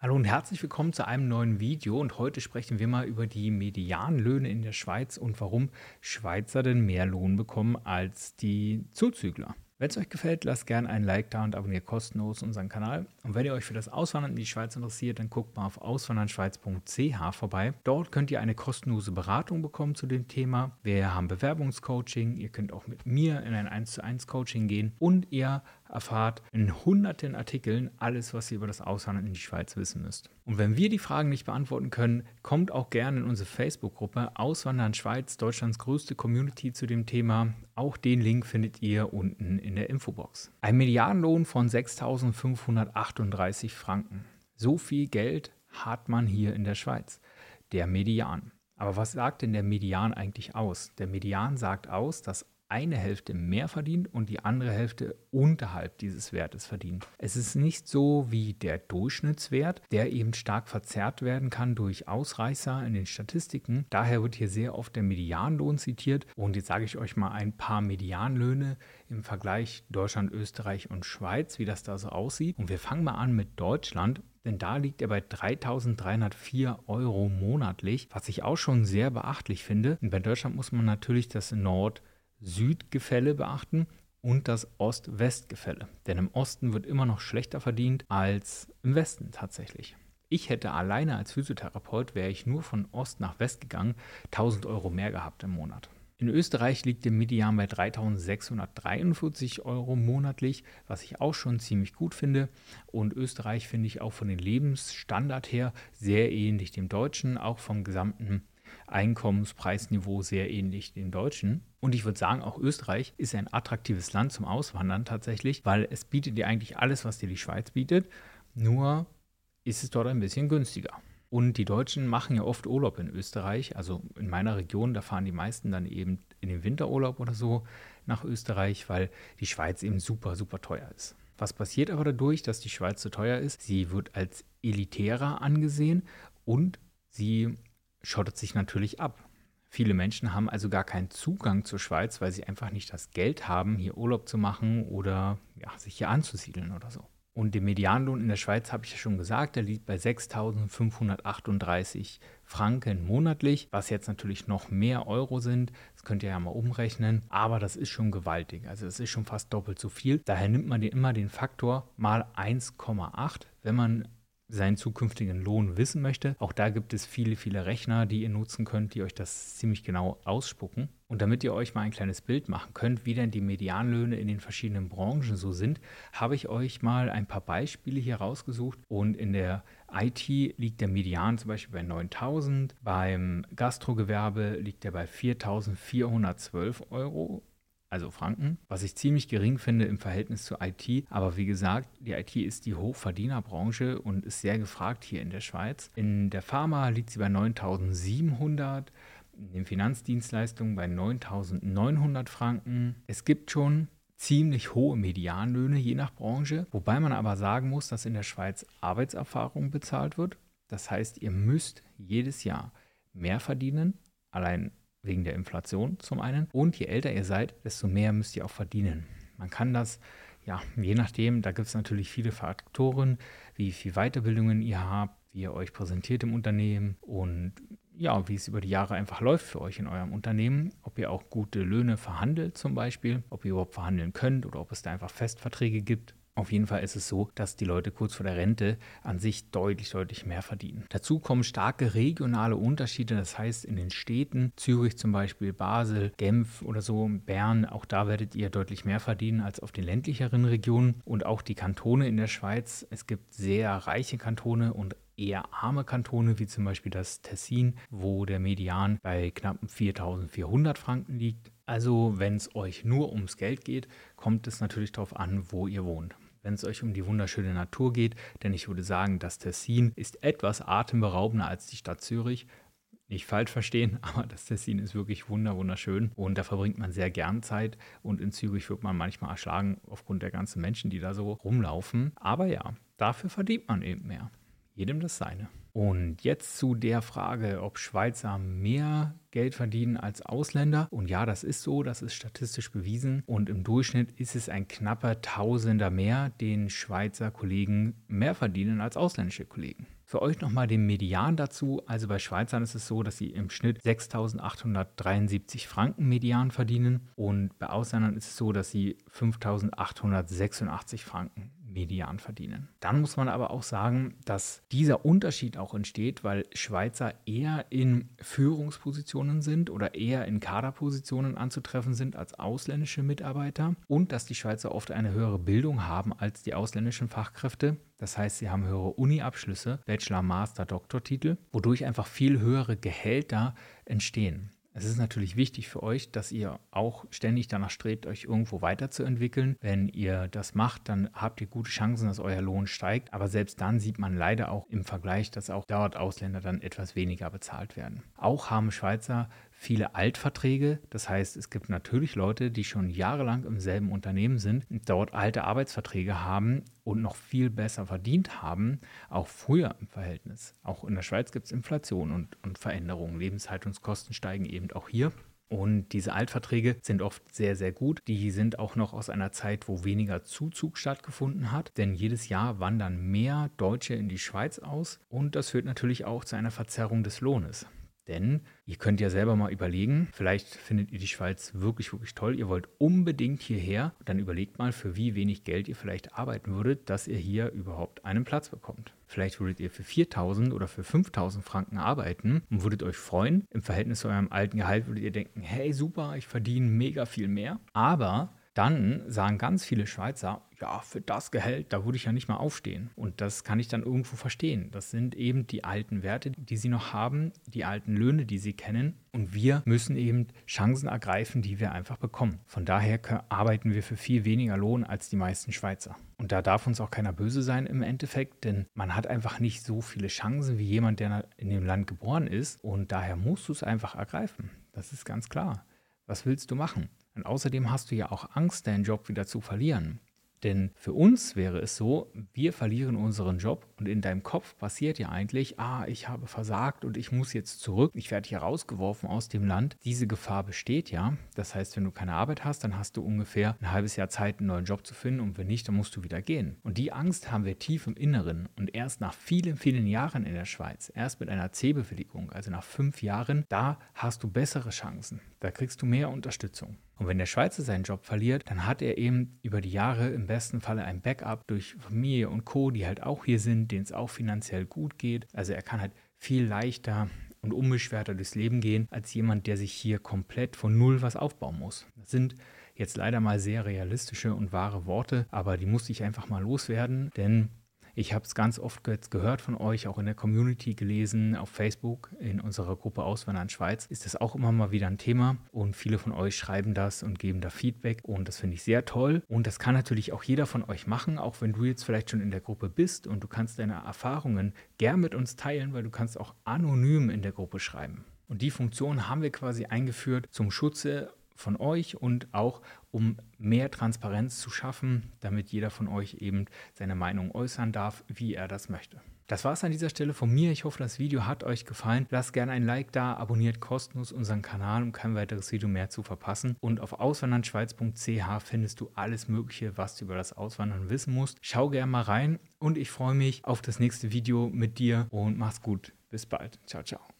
Hallo und herzlich willkommen zu einem neuen Video und heute sprechen wir mal über die Medianlöhne in der Schweiz und warum Schweizer denn mehr Lohn bekommen als die Zuzügler. Wenn es euch gefällt, lasst gerne ein Like da und abonniert kostenlos unseren Kanal. Und wenn ihr euch für das Auswandern in die Schweiz interessiert, dann guckt mal auf auswandernschweiz.ch vorbei. Dort könnt ihr eine kostenlose Beratung bekommen zu dem Thema. Wir haben Bewerbungscoaching. Ihr könnt auch mit mir in ein 1 zu 1 Coaching gehen und ihr erfahrt in hunderten Artikeln alles, was ihr über das Auswandern in die Schweiz wissen müsst. Und wenn wir die Fragen nicht beantworten können, kommt auch gerne in unsere Facebook-Gruppe Auswandern Schweiz, Deutschlands größte Community zu dem Thema. Auch den Link findet ihr unten in der Infobox. Ein Medianlohn von 6.538 Franken. So viel Geld hat man hier in der Schweiz. Der Median. Aber was sagt denn der Median eigentlich aus? Der Median sagt aus, dass eine Hälfte mehr verdient und die andere Hälfte unterhalb dieses Wertes verdient. Es ist nicht so wie der Durchschnittswert, der eben stark verzerrt werden kann durch Ausreißer in den Statistiken. Daher wird hier sehr oft der Medianlohn zitiert und jetzt sage ich euch mal ein paar Medianlöhne im Vergleich Deutschland, Österreich und Schweiz, wie das da so aussieht. Und wir fangen mal an mit Deutschland denn da liegt er bei 3.304 Euro monatlich, was ich auch schon sehr beachtlich finde. Und bei Deutschland muss man natürlich das Nord- Südgefälle beachten und das Ost-West-Gefälle. Denn im Osten wird immer noch schlechter verdient als im Westen tatsächlich. Ich hätte alleine als Physiotherapeut, wäre ich nur von Ost nach West gegangen, 1000 Euro mehr gehabt im Monat. In Österreich liegt der Median bei 3643 Euro monatlich, was ich auch schon ziemlich gut finde. Und Österreich finde ich auch von den Lebensstandard her sehr ähnlich dem deutschen, auch vom gesamten Einkommenspreisniveau sehr ähnlich dem deutschen. Und ich würde sagen, auch Österreich ist ein attraktives Land zum Auswandern tatsächlich, weil es bietet dir eigentlich alles, was dir die Schweiz bietet. Nur ist es dort ein bisschen günstiger. Und die Deutschen machen ja oft Urlaub in Österreich. Also in meiner Region, da fahren die meisten dann eben in den Winterurlaub oder so nach Österreich, weil die Schweiz eben super, super teuer ist. Was passiert aber dadurch, dass die Schweiz so teuer ist? Sie wird als elitärer angesehen und sie schottet sich natürlich ab. Viele Menschen haben also gar keinen Zugang zur Schweiz, weil sie einfach nicht das Geld haben, hier Urlaub zu machen oder ja, sich hier anzusiedeln oder so. Und der Medianlohn in der Schweiz, habe ich ja schon gesagt, der liegt bei 6.538 Franken monatlich, was jetzt natürlich noch mehr Euro sind. Das könnt ihr ja mal umrechnen. Aber das ist schon gewaltig. Also es ist schon fast doppelt so viel. Daher nimmt man immer den Faktor mal 1,8, wenn man seinen zukünftigen Lohn wissen möchte. Auch da gibt es viele, viele Rechner, die ihr nutzen könnt, die euch das ziemlich genau ausspucken. Und damit ihr euch mal ein kleines Bild machen könnt, wie denn die Medianlöhne in den verschiedenen Branchen so sind, habe ich euch mal ein paar Beispiele hier rausgesucht. Und in der IT liegt der Median zum Beispiel bei 9000, beim Gastrogewerbe liegt er bei 4412 Euro also Franken, was ich ziemlich gering finde im Verhältnis zur IT. Aber wie gesagt, die IT ist die Hochverdienerbranche und ist sehr gefragt hier in der Schweiz. In der Pharma liegt sie bei 9700, in den Finanzdienstleistungen bei 9900 Franken. Es gibt schon ziemlich hohe Medianlöhne je nach Branche, wobei man aber sagen muss, dass in der Schweiz Arbeitserfahrung bezahlt wird. Das heißt, ihr müsst jedes Jahr mehr verdienen, allein wegen der Inflation zum einen. Und je älter ihr seid, desto mehr müsst ihr auch verdienen. Man kann das, ja, je nachdem, da gibt es natürlich viele Faktoren, wie viel Weiterbildungen ihr habt, wie ihr euch präsentiert im Unternehmen und ja, wie es über die Jahre einfach läuft für euch in eurem Unternehmen, ob ihr auch gute Löhne verhandelt zum Beispiel, ob ihr überhaupt verhandeln könnt oder ob es da einfach Festverträge gibt. Auf jeden Fall ist es so, dass die Leute kurz vor der Rente an sich deutlich, deutlich mehr verdienen. Dazu kommen starke regionale Unterschiede, das heißt in den Städten, Zürich zum Beispiel, Basel, Genf oder so, Bern, auch da werdet ihr deutlich mehr verdienen als auf den ländlicheren Regionen und auch die Kantone in der Schweiz. Es gibt sehr reiche Kantone und eher arme Kantone, wie zum Beispiel das Tessin, wo der Median bei knapp 4.400 Franken liegt. Also wenn es euch nur ums Geld geht, kommt es natürlich darauf an, wo ihr wohnt wenn es euch um die wunderschöne Natur geht, denn ich würde sagen, das Tessin ist etwas atemberaubender als die Stadt Zürich. Nicht falsch verstehen, aber das Tessin ist wirklich wunder wunderschön und da verbringt man sehr gern Zeit und in Zürich wird man manchmal erschlagen aufgrund der ganzen Menschen, die da so rumlaufen. Aber ja, dafür verdient man eben mehr. Jedem das seine. Und jetzt zu der Frage, ob Schweizer mehr Geld verdienen als Ausländer. Und ja, das ist so, das ist statistisch bewiesen. Und im Durchschnitt ist es ein knapper Tausender mehr, den Schweizer Kollegen mehr verdienen als ausländische Kollegen. Für euch nochmal den Median dazu. Also bei Schweizern ist es so, dass sie im Schnitt 6.873 Franken Median verdienen und bei Ausländern ist es so, dass sie 5.886 Franken Median verdienen. Dann muss man aber auch sagen, dass dieser Unterschied auch entsteht, weil Schweizer eher in Führungspositionen sind oder eher in Kaderpositionen anzutreffen sind als ausländische Mitarbeiter und dass die Schweizer oft eine höhere Bildung haben als die ausländischen Fachkräfte. Das heißt, sie haben höhere Uni-Abschlüsse, Bachelor, Master, Doktortitel, wodurch einfach viel höhere Gehälter entstehen. Es ist natürlich wichtig für euch, dass ihr auch ständig danach strebt, euch irgendwo weiterzuentwickeln. Wenn ihr das macht, dann habt ihr gute Chancen, dass euer Lohn steigt. Aber selbst dann sieht man leider auch im Vergleich, dass auch dort Ausländer dann etwas weniger bezahlt werden. Auch haben Schweizer viele Altverträge. Das heißt, es gibt natürlich Leute, die schon jahrelang im selben Unternehmen sind, dort alte Arbeitsverträge haben und noch viel besser verdient haben, auch früher im Verhältnis. Auch in der Schweiz gibt es Inflation und, und Veränderungen. Lebenshaltungskosten steigen eben auch hier. Und diese Altverträge sind oft sehr, sehr gut. Die sind auch noch aus einer Zeit, wo weniger Zuzug stattgefunden hat. Denn jedes Jahr wandern mehr Deutsche in die Schweiz aus. Und das führt natürlich auch zu einer Verzerrung des Lohnes. Denn ihr könnt ja selber mal überlegen, vielleicht findet ihr die Schweiz wirklich, wirklich toll. Ihr wollt unbedingt hierher. Dann überlegt mal, für wie wenig Geld ihr vielleicht arbeiten würdet, dass ihr hier überhaupt einen Platz bekommt. Vielleicht würdet ihr für 4000 oder für 5000 Franken arbeiten und würdet euch freuen. Im Verhältnis zu eurem alten Gehalt würdet ihr denken, hey super, ich verdiene mega viel mehr. Aber dann sagen ganz viele Schweizer, ja, für das Gehalt, da würde ich ja nicht mal aufstehen. Und das kann ich dann irgendwo verstehen. Das sind eben die alten Werte, die sie noch haben, die alten Löhne, die sie kennen. Und wir müssen eben Chancen ergreifen, die wir einfach bekommen. Von daher arbeiten wir für viel weniger Lohn als die meisten Schweizer. Und da darf uns auch keiner böse sein im Endeffekt, denn man hat einfach nicht so viele Chancen wie jemand, der in dem Land geboren ist. Und daher musst du es einfach ergreifen. Das ist ganz klar. Was willst du machen? Und außerdem hast du ja auch Angst, deinen Job wieder zu verlieren. Denn für uns wäre es so, wir verlieren unseren Job und in deinem Kopf passiert ja eigentlich, ah, ich habe versagt und ich muss jetzt zurück, ich werde hier rausgeworfen aus dem Land. Diese Gefahr besteht ja. Das heißt, wenn du keine Arbeit hast, dann hast du ungefähr ein halbes Jahr Zeit, einen neuen Job zu finden und wenn nicht, dann musst du wieder gehen. Und die Angst haben wir tief im Inneren und erst nach vielen, vielen Jahren in der Schweiz, erst mit einer C-Bewilligung, also nach fünf Jahren, da hast du bessere Chancen. Da kriegst du mehr Unterstützung. Und wenn der Schweizer seinen Job verliert, dann hat er eben über die Jahre im besten Falle ein Backup durch Familie und Co., die halt auch hier sind, denen es auch finanziell gut geht. Also er kann halt viel leichter und unbeschwerter durchs Leben gehen, als jemand, der sich hier komplett von Null was aufbauen muss. Das sind jetzt leider mal sehr realistische und wahre Worte, aber die musste ich einfach mal loswerden, denn ich habe es ganz oft gehört von euch, auch in der Community gelesen, auf Facebook, in unserer Gruppe Auswandern Schweiz, ist das auch immer mal wieder ein Thema? Und viele von euch schreiben das und geben da Feedback. Und das finde ich sehr toll. Und das kann natürlich auch jeder von euch machen, auch wenn du jetzt vielleicht schon in der Gruppe bist und du kannst deine Erfahrungen gern mit uns teilen, weil du kannst auch anonym in der Gruppe schreiben. Und die Funktion haben wir quasi eingeführt zum Schutze von euch und auch um mehr Transparenz zu schaffen, damit jeder von euch eben seine Meinung äußern darf, wie er das möchte. Das war es an dieser Stelle von mir. Ich hoffe, das Video hat euch gefallen. Lasst gerne ein Like da, abonniert kostenlos unseren Kanal, um kein weiteres Video mehr zu verpassen. Und auf auswandernschweiz.ch findest du alles Mögliche, was du über das Auswandern wissen musst. Schau gerne mal rein und ich freue mich auf das nächste Video mit dir und mach's gut. Bis bald. Ciao, ciao.